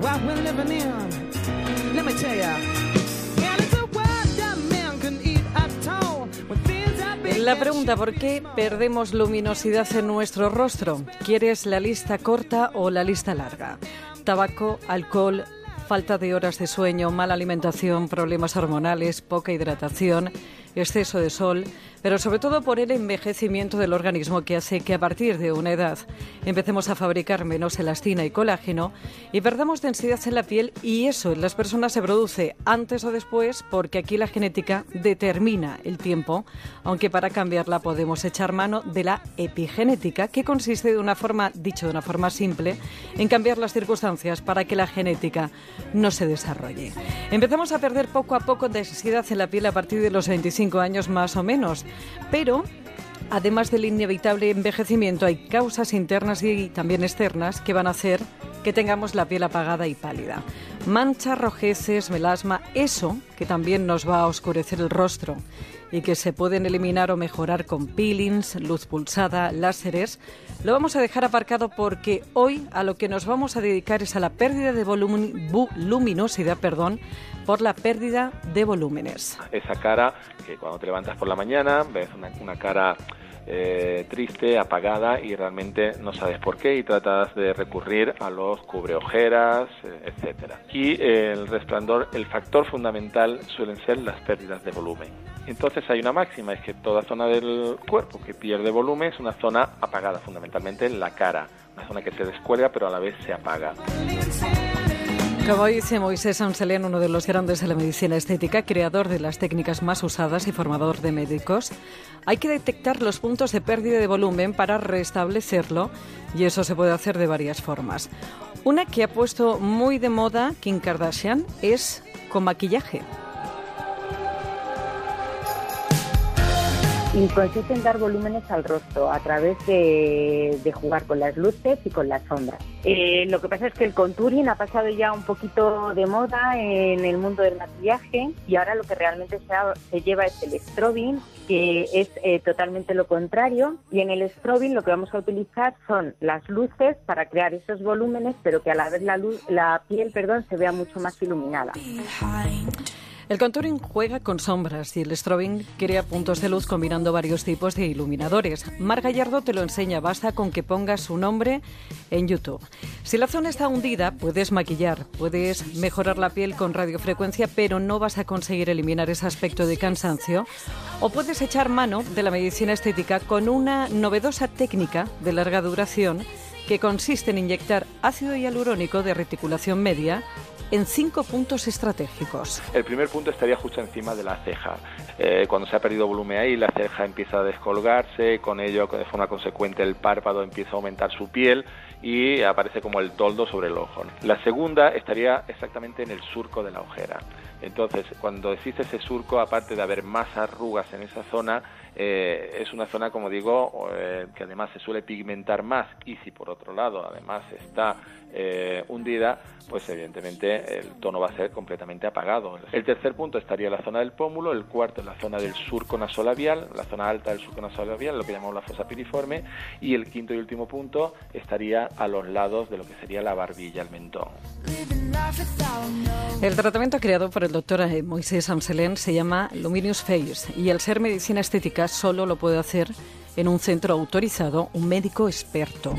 what we're living in. Let me tell ya. La pregunta, ¿por qué perdemos luminosidad en nuestro rostro? ¿Quieres la lista corta o la lista larga? Tabaco, alcohol, falta de horas de sueño, mala alimentación, problemas hormonales, poca hidratación, exceso de sol, pero sobre todo por el envejecimiento del organismo que hace que a partir de una edad empecemos a fabricar menos elastina y colágeno y perdamos densidad en la piel y eso en las personas se produce antes o después porque aquí la genética determina el tiempo, aunque para cambiarla podemos echar mano de la epigenética que consiste de una forma, dicho de una forma simple, en cambiar las circunstancias para que la genética no se desarrolle. Empezamos a perder poco a poco densidad en la piel a partir de los 25 años más o menos, pero Además del inevitable envejecimiento, hay causas internas y también externas que van a hacer que tengamos la piel apagada y pálida. Manchas, rojeces, melasma, eso que también nos va a oscurecer el rostro y que se pueden eliminar o mejorar con peelings, luz pulsada, láseres, lo vamos a dejar aparcado porque hoy a lo que nos vamos a dedicar es a la pérdida de volumen, bu- luminosidad, perdón, por la pérdida de volúmenes. esa cara que cuando te levantas por la mañana ves una, una cara eh, triste, apagada y realmente no sabes por qué y tratas de recurrir a los cubreojeras, eh, etcétera. Y eh, el resplandor, el factor fundamental suelen ser las pérdidas de volumen. Entonces hay una máxima, es que toda zona del cuerpo que pierde volumen es una zona apagada, fundamentalmente la cara, una zona que se descuelga pero a la vez se apaga. Como dice Moisés Anselén, uno de los grandes de la medicina estética, creador de las técnicas más usadas y formador de médicos, hay que detectar los puntos de pérdida de volumen para restablecerlo y eso se puede hacer de varias formas. Una que ha puesto muy de moda Kim Kardashian es con maquillaje. Y consiste en dar volúmenes al rostro a través de, de jugar con las luces y con las sombras. Eh, lo que pasa es que el contouring ha pasado ya un poquito de moda en el mundo del maquillaje y ahora lo que realmente se, ha- se lleva es el strobing, que es eh, totalmente lo contrario. Y en el strobing lo que vamos a utilizar son las luces para crear esos volúmenes, pero que a la vez la, luz, la piel perdón, se vea mucho más iluminada. El contouring juega con sombras y el strobing crea puntos de luz combinando varios tipos de iluminadores. Mar Gallardo te lo enseña, basta con que pongas su nombre en YouTube. Si la zona está hundida, puedes maquillar, puedes mejorar la piel con radiofrecuencia, pero no vas a conseguir eliminar ese aspecto de cansancio. O puedes echar mano de la medicina estética con una novedosa técnica de larga duración que consiste en inyectar ácido hialurónico de reticulación media en cinco puntos estratégicos. El primer punto estaría justo encima de la ceja. Eh, cuando se ha perdido volumen ahí, la ceja empieza a descolgarse, con ello, de forma consecuente, el párpado empieza a aumentar su piel y aparece como el toldo sobre el ojo. La segunda estaría exactamente en el surco de la ojera. Entonces, cuando existe ese surco, aparte de haber más arrugas en esa zona, eh, es una zona, como digo, eh, que además se suele pigmentar más y si por otro lado además está hundida, pues evidentemente el tono va a ser completamente apagado. El tercer punto estaría en la zona del pómulo, el cuarto en la zona del surco nasolabial, la zona alta del surco nasolabial, lo que llamamos la fosa piriforme, y el quinto y último punto estaría a los lados de lo que sería la barbilla, el mentón. El tratamiento creado por el doctor eh, Moisés Amselén se llama Luminous Face y al ser medicina estética solo lo puede hacer en un centro autorizado un médico experto.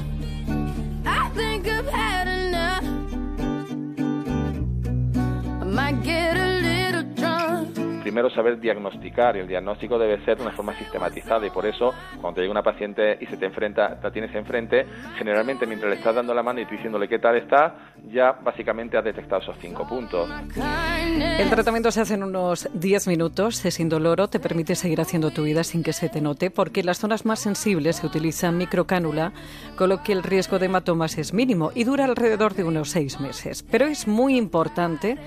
Primero saber diagnosticar y el diagnóstico debe ser de una forma sistematizada y por eso cuando te llega una paciente y se te enfrenta, la tienes enfrente, generalmente mientras le estás dando la mano y tú diciéndole qué tal está, ya básicamente has detectado esos cinco puntos. El tratamiento se hace en unos 10 minutos, es indoloro, te permite seguir haciendo tu vida sin que se te note, porque en las zonas más sensibles se utiliza microcánula, con lo que el riesgo de hematomas es mínimo y dura alrededor de unos 6 meses. Pero es muy importante,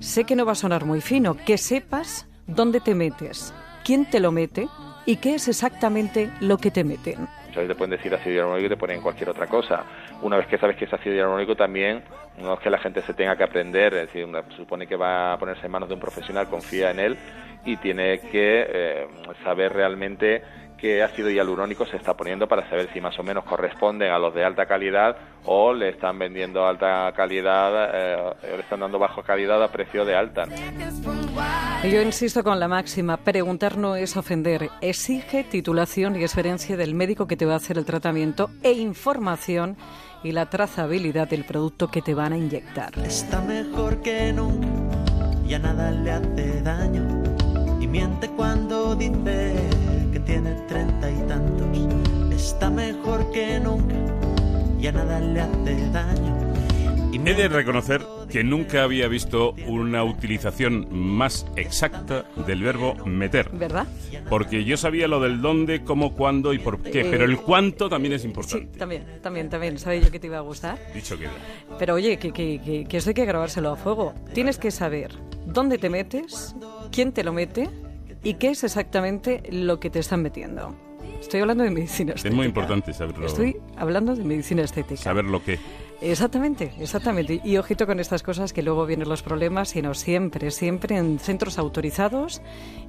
sé que no va a sonar muy fino, que sepas dónde te metes, quién te lo mete y qué es exactamente lo que te meten. Muchas veces te pueden decir ácido hialurónico y te ponen cualquier otra cosa. Una vez que sabes que es ácido hialurónico también, no es que la gente se tenga que aprender, es decir, supone que va a ponerse en manos de un profesional, confía en él y tiene que eh, saber realmente qué ácido hialurónico se está poniendo para saber si más o menos corresponden a los de alta calidad o le están vendiendo alta calidad, eh, le están dando baja calidad a precio de alta. Yo insisto con la máxima, preguntar no es ofender. Exige titulación y experiencia del médico que te va a hacer el tratamiento e información y la trazabilidad del producto que te van a inyectar. Está mejor que nunca, ya nada le hace daño. Y miente cuando dice que tiene treinta y tantos. Está mejor que nunca, ya nada le hace daño. Y He de reconocer que nunca había visto una utilización más exacta del verbo meter. ¿Verdad? Porque yo sabía lo del dónde, cómo, cuándo y por qué, Eh, pero el cuánto también es Sí, importante. también, también, también. Sabía yo que te iba a gustar. Dicho queda. Pero oye, que, que, que, que esto hay que grabárselo a fuego. Tienes que saber dónde te metes, quién te lo mete y qué es exactamente lo que te están metiendo. Estoy hablando de medicina estética. Es muy importante saberlo. Estoy hablando de medicina estética. Saber lo que. Exactamente, exactamente. Y ojito con estas cosas que luego vienen los problemas, sino siempre, siempre en centros autorizados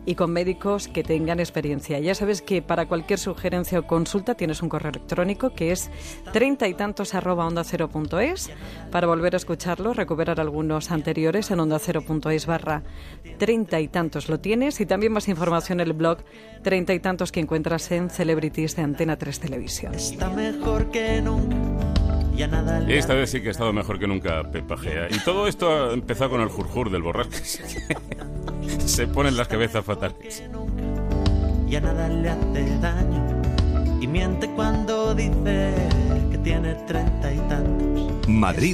y con médicos que tengan experiencia. Ya sabes que para cualquier sugerencia o consulta tienes un correo electrónico que es treinta y tantos arroba onda cero punto es. Para volver a escucharlo, recuperar algunos anteriores en onda cero punto es barra treinta y tantos lo tienes y también más información en el blog treinta y tantos que encuentras en Celebrities de Antena 3 Televisión. Está mejor que nunca, le Esta vez sí que ha estado mejor que nunca Pepa Gea. Y todo esto ha empezado con el jurjur del borrasca. Se ponen las cabezas fatales. ya nada le hace daño. Y miente cuando dice que tiene treinta y tantos. Madrid